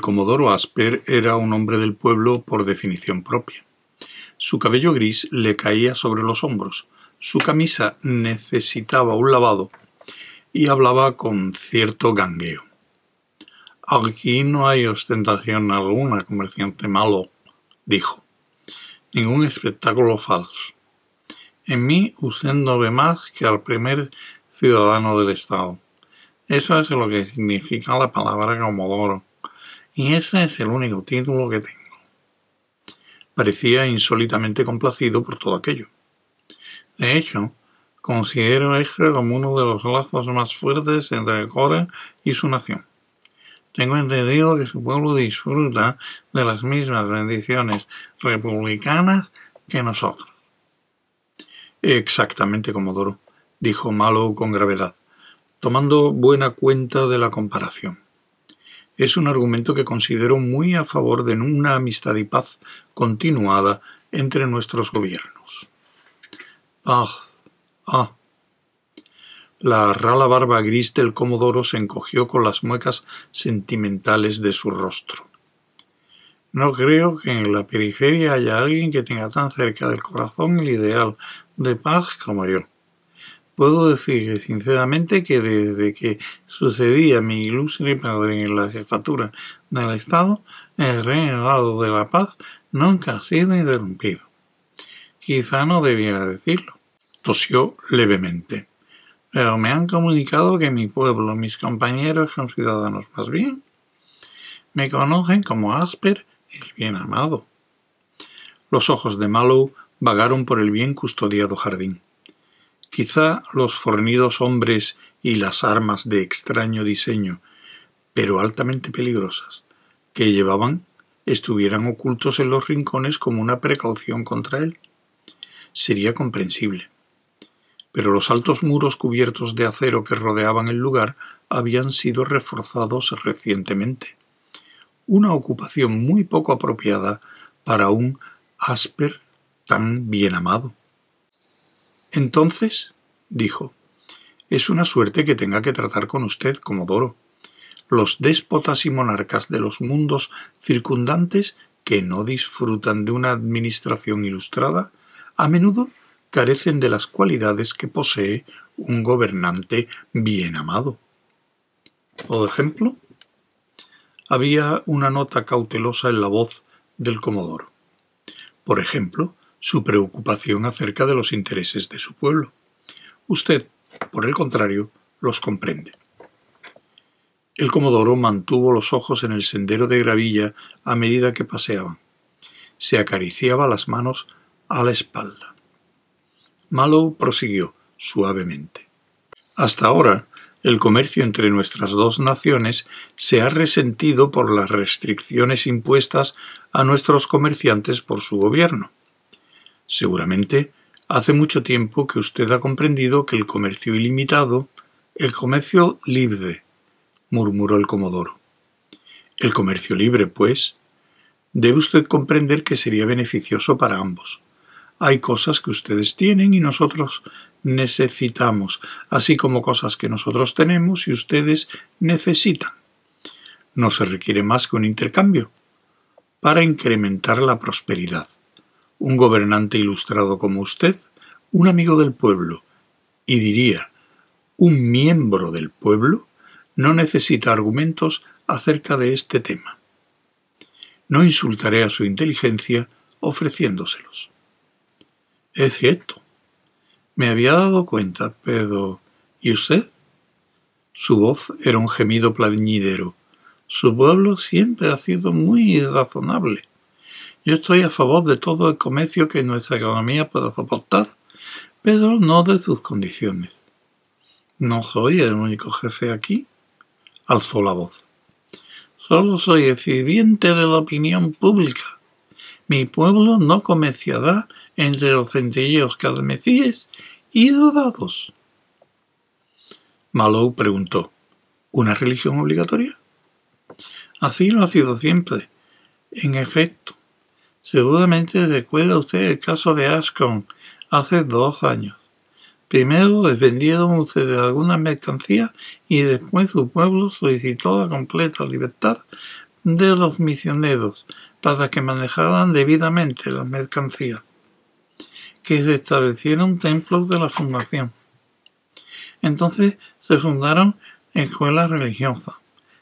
Comodoro Asper era un hombre del pueblo por definición propia. Su cabello gris le caía sobre los hombros, su camisa necesitaba un lavado y hablaba con cierto gangueo. Aquí no hay ostentación alguna, comerciante malo, dijo. Ningún espectáculo falso. En mí usted no ve más que al primer ciudadano del Estado. Eso es lo que significa la palabra comodoro y ese es el único título que tengo. Parecía insólitamente complacido por todo aquello. De hecho, considero este como uno de los lazos más fuertes entre Cora y su nación. Tengo entendido que su pueblo disfruta de las mismas bendiciones republicanas que nosotros. Exactamente, Comodoro, dijo Malo con gravedad, tomando buena cuenta de la comparación es un argumento que considero muy a favor de una amistad y paz continuada entre nuestros gobiernos. Paz. Ah. La rala barba gris del comodoro se encogió con las muecas sentimentales de su rostro. No creo que en la periferia haya alguien que tenga tan cerca del corazón el ideal de paz como yo. Puedo decir sinceramente que desde que sucedía mi ilustre padre en la jefatura del Estado, el reinado de la paz nunca ha sido interrumpido. Quizá no debiera decirlo. Tosió levemente. Pero me han comunicado que mi pueblo, mis compañeros son ciudadanos más bien. Me conocen como Asper, el bien amado. Los ojos de Mallow vagaron por el bien custodiado jardín. Quizá los fornidos hombres y las armas de extraño diseño, pero altamente peligrosas, que llevaban estuvieran ocultos en los rincones como una precaución contra él. Sería comprensible. Pero los altos muros cubiertos de acero que rodeaban el lugar habían sido reforzados recientemente. Una ocupación muy poco apropiada para un Asper tan bien amado. Entonces, dijo, es una suerte que tenga que tratar con usted, Comodoro. Los déspotas y monarcas de los mundos circundantes que no disfrutan de una administración ilustrada, a menudo carecen de las cualidades que posee un gobernante bien amado. Por ejemplo, había una nota cautelosa en la voz del Comodoro. Por ejemplo, su preocupación acerca de los intereses de su pueblo. Usted, por el contrario, los comprende. El comodoro mantuvo los ojos en el sendero de gravilla a medida que paseaban. Se acariciaba las manos a la espalda. Mallow prosiguió suavemente. Hasta ahora, el comercio entre nuestras dos naciones se ha resentido por las restricciones impuestas a nuestros comerciantes por su gobierno. Seguramente hace mucho tiempo que usted ha comprendido que el comercio ilimitado, el comercio libre, murmuró el comodoro. El comercio libre, pues, debe usted comprender que sería beneficioso para ambos. Hay cosas que ustedes tienen y nosotros necesitamos, así como cosas que nosotros tenemos y ustedes necesitan. No se requiere más que un intercambio para incrementar la prosperidad un gobernante ilustrado como usted, un amigo del pueblo, y diría, un miembro del pueblo, no necesita argumentos acerca de este tema. No insultaré a su inteligencia ofreciéndoselos. Es cierto. Me había dado cuenta, pero ¿y usted? Su voz era un gemido plañidero. Su pueblo siempre ha sido muy razonable. Yo estoy a favor de todo el comercio que nuestra economía pueda soportar, pero no de sus condiciones. No soy el único jefe aquí, alzó la voz. Solo soy el sirviente de la opinión pública. Mi pueblo no comerciará entre los centelleos carmesíes y dorados. Malou preguntó, ¿una religión obligatoria? Así lo ha sido siempre. En efecto, Seguramente recuerda usted el caso de Ashcombe hace dos años. Primero les vendieron ustedes alguna mercancía y después su pueblo solicitó la completa libertad de los misioneros para que manejaran debidamente las mercancías, que se establecieron templos de la fundación. Entonces se fundaron escuelas religiosas,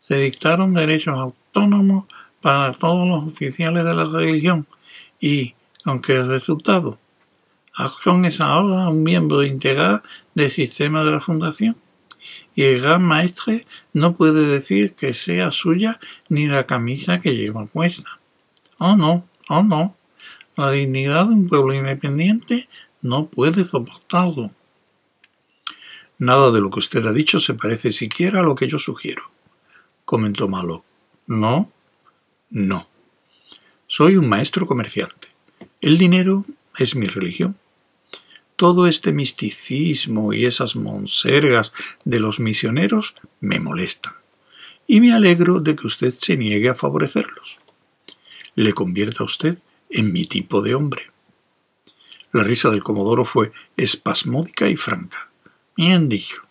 se dictaron derechos autónomos para todos los oficiales de la religión y, aunque el resultado, Acción es ahora un miembro integral del sistema de la fundación y el gran maestre no puede decir que sea suya ni la camisa que lleva puesta. Oh no, oh no, la dignidad de un pueblo independiente no puede soportarlo. Nada de lo que usted ha dicho se parece siquiera a lo que yo sugiero, comentó Malo. ¿No? No. Soy un maestro comerciante. El dinero es mi religión. Todo este misticismo y esas monsergas de los misioneros me molestan, y me alegro de que usted se niegue a favorecerlos. Le convierta a usted en mi tipo de hombre. La risa del Comodoro fue espasmódica y franca. Bien dicho.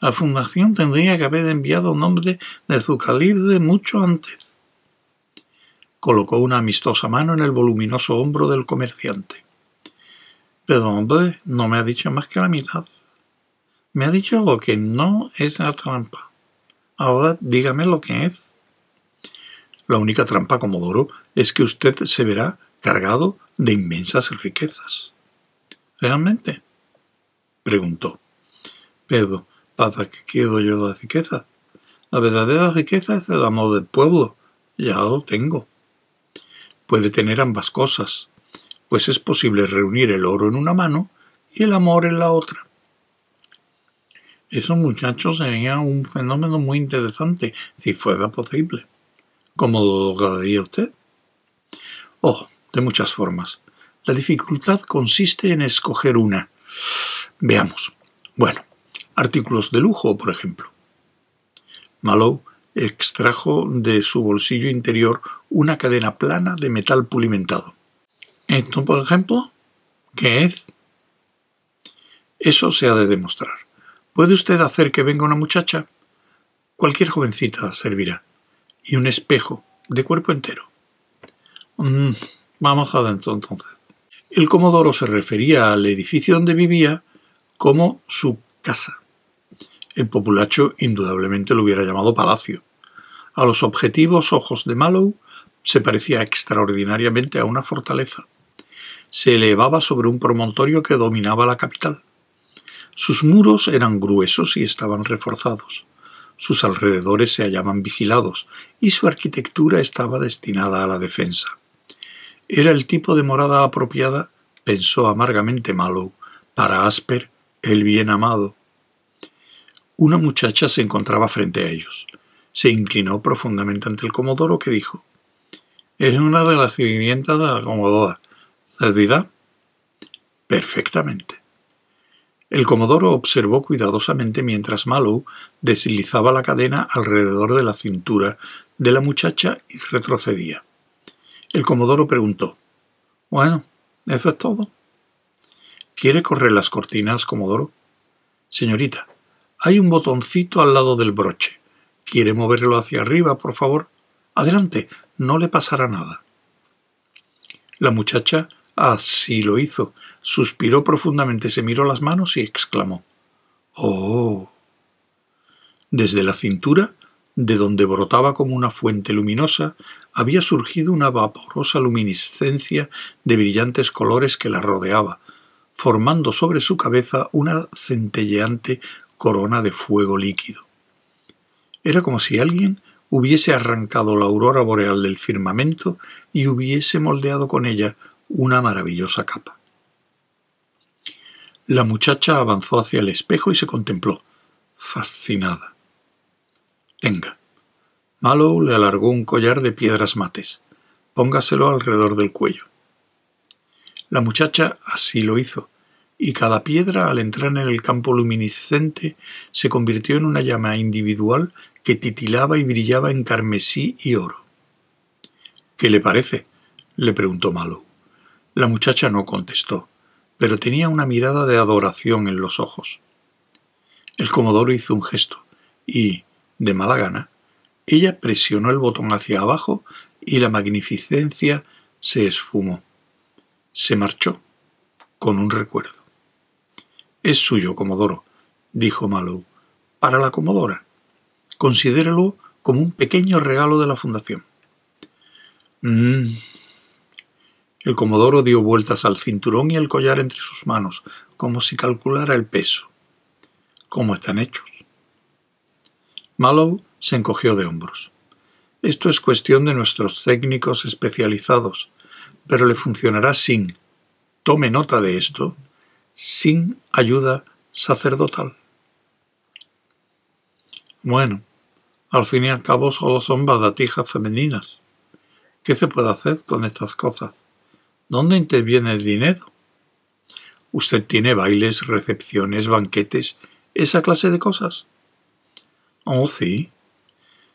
La fundación tendría que haber enviado un hombre de su calibre mucho antes. Colocó una amistosa mano en el voluminoso hombro del comerciante. Pero hombre, no me ha dicho más que la mitad. Me ha dicho lo que no es la trampa. Ahora dígame lo que es. La única trampa, Comodoro, es que usted se verá cargado de inmensas riquezas. ¿Realmente? preguntó. Pero, ¿para qué quiero yo la riqueza? La verdadera riqueza es el amor del pueblo. Ya lo tengo. Puede tener ambas cosas, pues es posible reunir el oro en una mano y el amor en la otra. Eso, muchachos, sería un fenómeno muy interesante si fuera posible. ¿Cómo lo lograría usted? Oh, de muchas formas. La dificultad consiste en escoger una. Veamos. Bueno, artículos de lujo, por ejemplo. Malou extrajo de su bolsillo interior una cadena plana de metal pulimentado. Esto, por ejemplo, ¿qué es? Eso se ha de demostrar. ¿Puede usted hacer que venga una muchacha? Cualquier jovencita servirá. Y un espejo de cuerpo entero. Mm, vamos adentro entonces. El comodoro se refería al edificio donde vivía como su casa. El populacho indudablemente lo hubiera llamado palacio. A los objetivos ojos de Mallow se parecía extraordinariamente a una fortaleza se elevaba sobre un promontorio que dominaba la capital. Sus muros eran gruesos y estaban reforzados. Sus alrededores se hallaban vigilados y su arquitectura estaba destinada a la defensa. Era el tipo de morada apropiada, pensó amargamente Mallow, para Asper, el bien amado. Una muchacha se encontraba frente a ellos. Se inclinó profundamente ante el comodoro que dijo Es una de las sirvientas de la comodora ¿Servirá? Perfectamente. El comodoro observó cuidadosamente mientras Mallow deslizaba la cadena alrededor de la cintura de la muchacha y retrocedía. El comodoro preguntó Bueno, ¿eso es todo? ¿Quiere correr las cortinas, comodoro? Señorita, hay un botoncito al lado del broche. ¿Quiere moverlo hacia arriba, por favor? Adelante, no le pasará nada. La muchacha Así lo hizo. Suspiró profundamente, se miró las manos y exclamó Oh. Desde la cintura, de donde brotaba como una fuente luminosa, había surgido una vaporosa luminiscencia de brillantes colores que la rodeaba, formando sobre su cabeza una centelleante corona de fuego líquido. Era como si alguien hubiese arrancado la aurora boreal del firmamento y hubiese moldeado con ella una maravillosa capa. La muchacha avanzó hacia el espejo y se contempló, fascinada. Tenga. Mallow le alargó un collar de piedras mates. Póngaselo alrededor del cuello. La muchacha así lo hizo, y cada piedra al entrar en el campo luminiscente se convirtió en una llama individual que titilaba y brillaba en carmesí y oro. ¿Qué le parece? le preguntó Mallow. La muchacha no contestó, pero tenía una mirada de adoración en los ojos. El comodoro hizo un gesto y, de mala gana, Ella presionó el botón hacia abajo y la magnificencia se esfumó. Se marchó con un recuerdo. Es suyo, Comodoro, dijo Malou, para la Comodora. Considérelo como un pequeño regalo de la Fundación. Mm. El Comodoro dio vueltas al cinturón y el collar entre sus manos, como si calculara el peso. ¿Cómo están hechos? Mallow se encogió de hombros. Esto es cuestión de nuestros técnicos especializados, pero le funcionará sin, tome nota de esto, sin ayuda sacerdotal. Bueno, al fin y al cabo solo son badatijas femeninas. ¿Qué se puede hacer con estas cosas? ¿Dónde interviene el dinero? ¿Usted tiene bailes, recepciones, banquetes, esa clase de cosas? Oh, sí.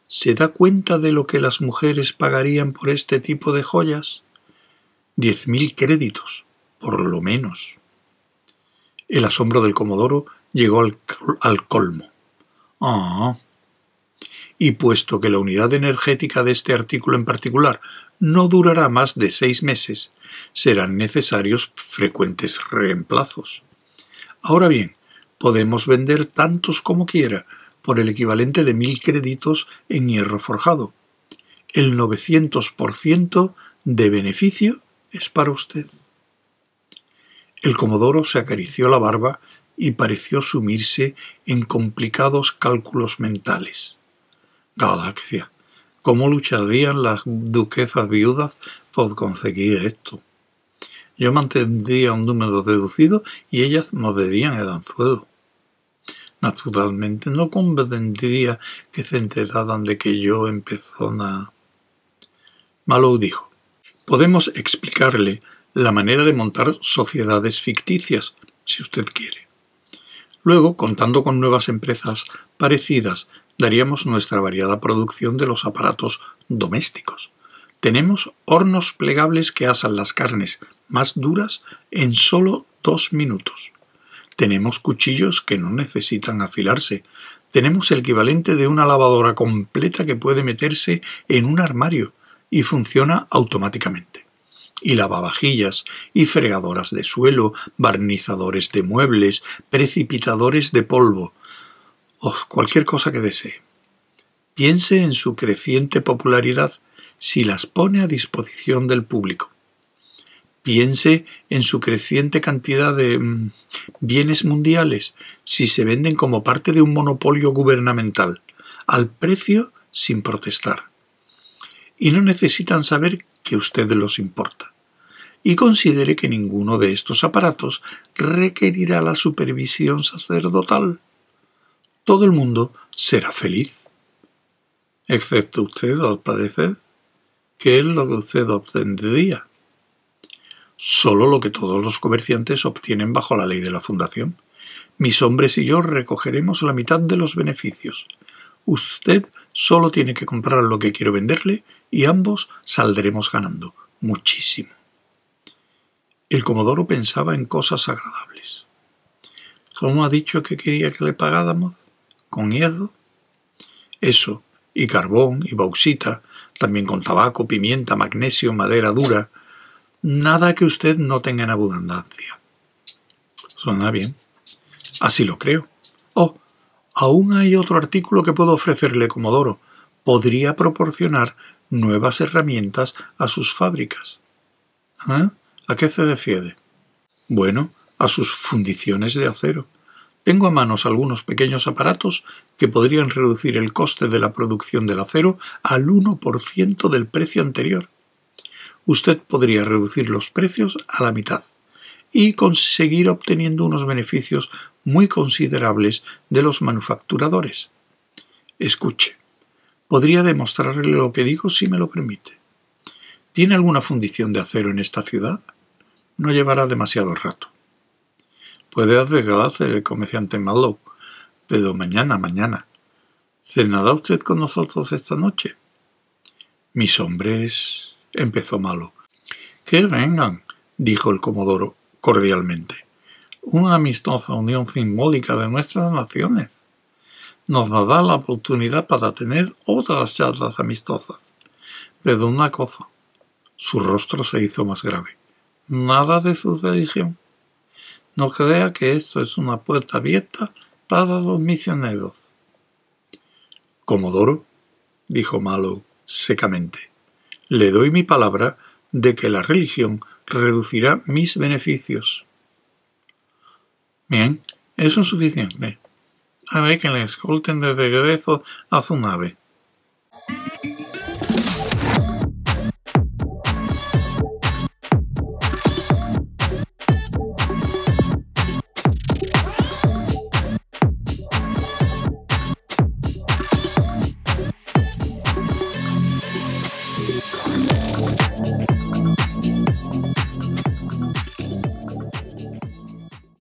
¿Se da cuenta de lo que las mujeres pagarían por este tipo de joyas? Diez mil créditos, por lo menos. El asombro del Comodoro llegó al, al colmo. Ah, y puesto que la unidad energética de este artículo en particular no durará más de seis meses, serán necesarios frecuentes reemplazos. Ahora bien, podemos vender tantos como quiera por el equivalente de mil créditos en hierro forjado. El 900% de beneficio es para usted. El comodoro se acarició la barba y pareció sumirse en complicados cálculos mentales. Galaxia. ¿Cómo lucharían las duquesas viudas por conseguir esto? Yo mantendría un número deducido y ellas morderían el anzuelo. Naturalmente no convendría que se enteraran de que yo en persona. Malou dijo: Podemos explicarle la manera de montar sociedades ficticias, si usted quiere. Luego, contando con nuevas empresas parecidas daríamos nuestra variada producción de los aparatos domésticos. Tenemos hornos plegables que asan las carnes más duras en solo dos minutos. Tenemos cuchillos que no necesitan afilarse. Tenemos el equivalente de una lavadora completa que puede meterse en un armario y funciona automáticamente. Y lavavajillas, y fregadoras de suelo, barnizadores de muebles, precipitadores de polvo, cualquier cosa que desee. Piense en su creciente popularidad si las pone a disposición del público. Piense en su creciente cantidad de mm, bienes mundiales si se venden como parte de un monopolio gubernamental, al precio sin protestar. Y no necesitan saber que usted los importa. Y considere que ninguno de estos aparatos requerirá la supervisión sacerdotal todo el mundo será feliz. Excepto usted, al parecer, que es lo que usted obtendría. Solo lo que todos los comerciantes obtienen bajo la ley de la fundación. Mis hombres y yo recogeremos la mitad de los beneficios. Usted solo tiene que comprar lo que quiero venderle y ambos saldremos ganando muchísimo. El comodoro pensaba en cosas agradables. ¿Cómo ha dicho que quería que le pagáramos? Con hierro. Eso, y carbón, y bauxita, también con tabaco, pimienta, magnesio, madera dura. Nada que usted no tenga en abundancia. Suena bien. Así lo creo. Oh, aún hay otro artículo que puedo ofrecerle, Comodoro. Podría proporcionar nuevas herramientas a sus fábricas. ¿Eh? ¿A qué se refiere? Bueno, a sus fundiciones de acero. Tengo a manos algunos pequeños aparatos que podrían reducir el coste de la producción del acero al 1% del precio anterior. Usted podría reducir los precios a la mitad y conseguir obteniendo unos beneficios muy considerables de los manufacturadores. Escuche, podría demostrarle lo que digo si me lo permite. ¿Tiene alguna fundición de acero en esta ciudad? No llevará demasiado rato. Puede arreglarse el comerciante malo, pero mañana, mañana. ¿Cenará usted con nosotros esta noche? Mis hombres. empezó Malo. Que vengan, dijo el comodoro cordialmente. Una amistosa unión simbólica de nuestras naciones. nos da la oportunidad para tener otras charlas amistosas. Pero una cosa, su rostro se hizo más grave. Nada de su religión. No crea que esto es una puerta abierta para los misioneros. Comodoro, dijo Malo secamente, le doy mi palabra de que la religión reducirá mis beneficios. Bien, eso es suficiente. Ver que le escolten de regreso a su nave.